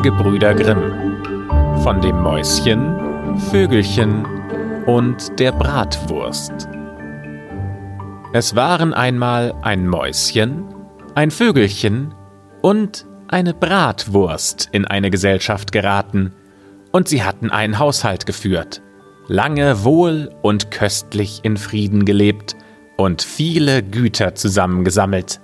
Die Gebrüder Grimm von dem Mäuschen, Vögelchen und der Bratwurst. Es waren einmal ein Mäuschen, ein Vögelchen und eine Bratwurst in eine Gesellschaft geraten, und sie hatten einen Haushalt geführt, lange wohl und köstlich in Frieden gelebt und viele Güter zusammengesammelt.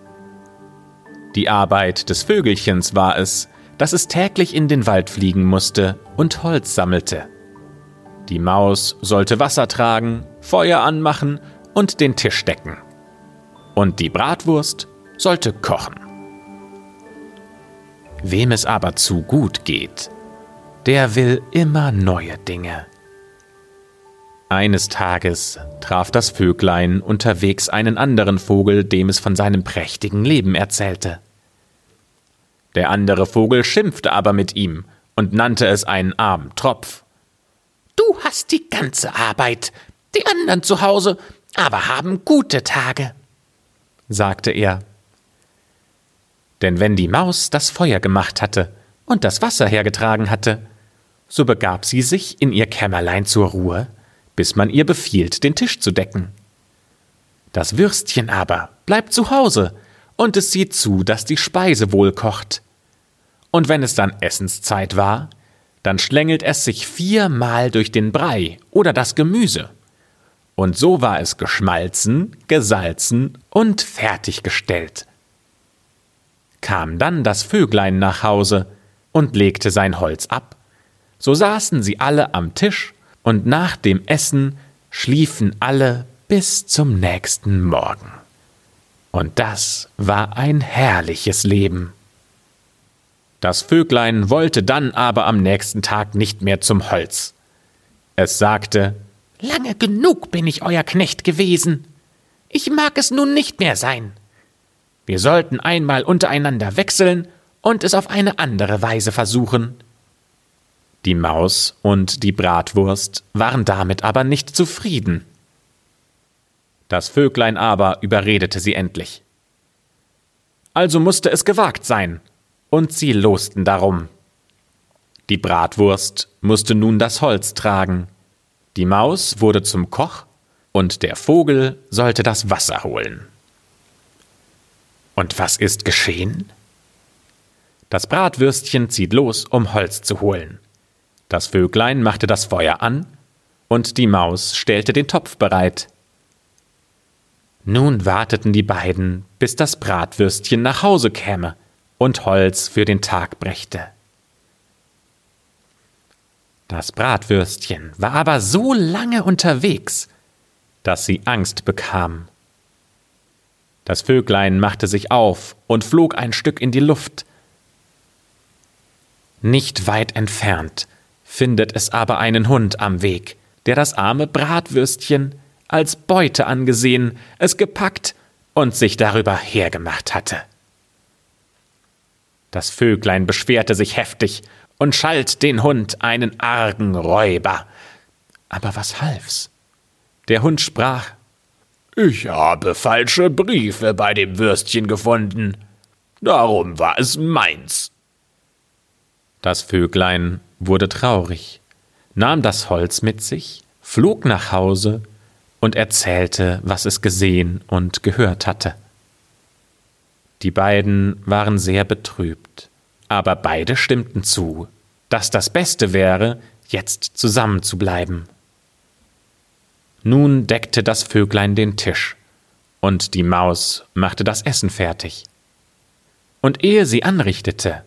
Die Arbeit des Vögelchens war es, dass es täglich in den Wald fliegen musste und Holz sammelte. Die Maus sollte Wasser tragen, Feuer anmachen und den Tisch decken. Und die Bratwurst sollte kochen. Wem es aber zu gut geht, der will immer neue Dinge. Eines Tages traf das Vöglein unterwegs einen anderen Vogel, dem es von seinem prächtigen Leben erzählte. Der andere Vogel schimpfte aber mit ihm und nannte es einen armen Tropf. Du hast die ganze Arbeit, die anderen zu Hause aber haben gute Tage, sagte er. Denn wenn die Maus das Feuer gemacht hatte und das Wasser hergetragen hatte, so begab sie sich in ihr Kämmerlein zur Ruhe, bis man ihr befiehlt, den Tisch zu decken. Das Würstchen aber bleibt zu Hause, und es sieht zu, dass die Speise wohl kocht. Und wenn es dann Essenszeit war, dann schlängelt es sich viermal durch den Brei oder das Gemüse. Und so war es geschmalzen, gesalzen und fertiggestellt. Kam dann das Vöglein nach Hause und legte sein Holz ab, so saßen sie alle am Tisch, und nach dem Essen schliefen alle bis zum nächsten Morgen. Und das war ein herrliches Leben. Das Vöglein wollte dann aber am nächsten Tag nicht mehr zum Holz. Es sagte Lange genug bin ich euer Knecht gewesen. Ich mag es nun nicht mehr sein. Wir sollten einmal untereinander wechseln und es auf eine andere Weise versuchen. Die Maus und die Bratwurst waren damit aber nicht zufrieden. Das Vöglein aber überredete sie endlich. Also musste es gewagt sein, und sie losten darum. Die Bratwurst musste nun das Holz tragen, die Maus wurde zum Koch, und der Vogel sollte das Wasser holen. Und was ist geschehen? Das Bratwürstchen zieht los, um Holz zu holen. Das Vöglein machte das Feuer an, und die Maus stellte den Topf bereit. Nun warteten die beiden, bis das Bratwürstchen nach Hause käme und Holz für den Tag brächte. Das Bratwürstchen war aber so lange unterwegs, dass sie Angst bekam. Das Vöglein machte sich auf und flog ein Stück in die Luft. Nicht weit entfernt findet es aber einen Hund am Weg, der das arme Bratwürstchen als Beute angesehen, es gepackt und sich darüber hergemacht hatte. Das Vöglein beschwerte sich heftig und schalt den Hund einen argen Räuber. Aber was half's? Der Hund sprach Ich habe falsche Briefe bei dem Würstchen gefunden. Darum war es meins. Das Vöglein wurde traurig, nahm das Holz mit sich, flog nach Hause und erzählte, was es gesehen und gehört hatte. Die beiden waren sehr betrübt, aber beide stimmten zu, dass das Beste wäre, jetzt zusammenzubleiben. Nun deckte das Vöglein den Tisch, und die Maus machte das Essen fertig. Und ehe sie anrichtete,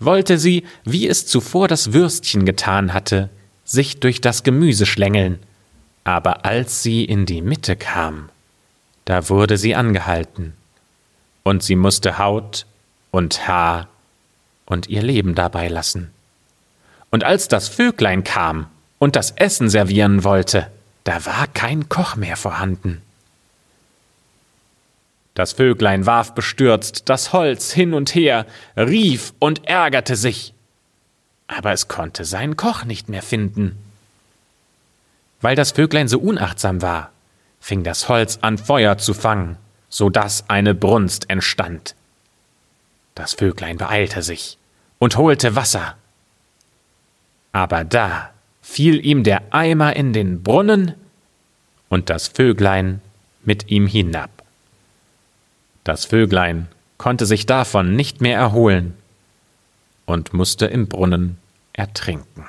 wollte sie, wie es zuvor das Würstchen getan hatte, sich durch das Gemüse schlängeln, aber als sie in die Mitte kam, da wurde sie angehalten, und sie musste Haut und Haar und ihr Leben dabei lassen. Und als das Vöglein kam und das Essen servieren wollte, da war kein Koch mehr vorhanden. Das Vöglein warf bestürzt das Holz hin und her, rief und ärgerte sich. Aber es konnte seinen Koch nicht mehr finden. Weil das Vöglein so unachtsam war, fing das Holz an Feuer zu fangen, so dass eine Brunst entstand. Das Vöglein beeilte sich und holte Wasser Aber da fiel ihm der Eimer in den Brunnen und das Vöglein mit ihm hinab. Das Vöglein konnte sich davon nicht mehr erholen und musste im Brunnen ertrinken.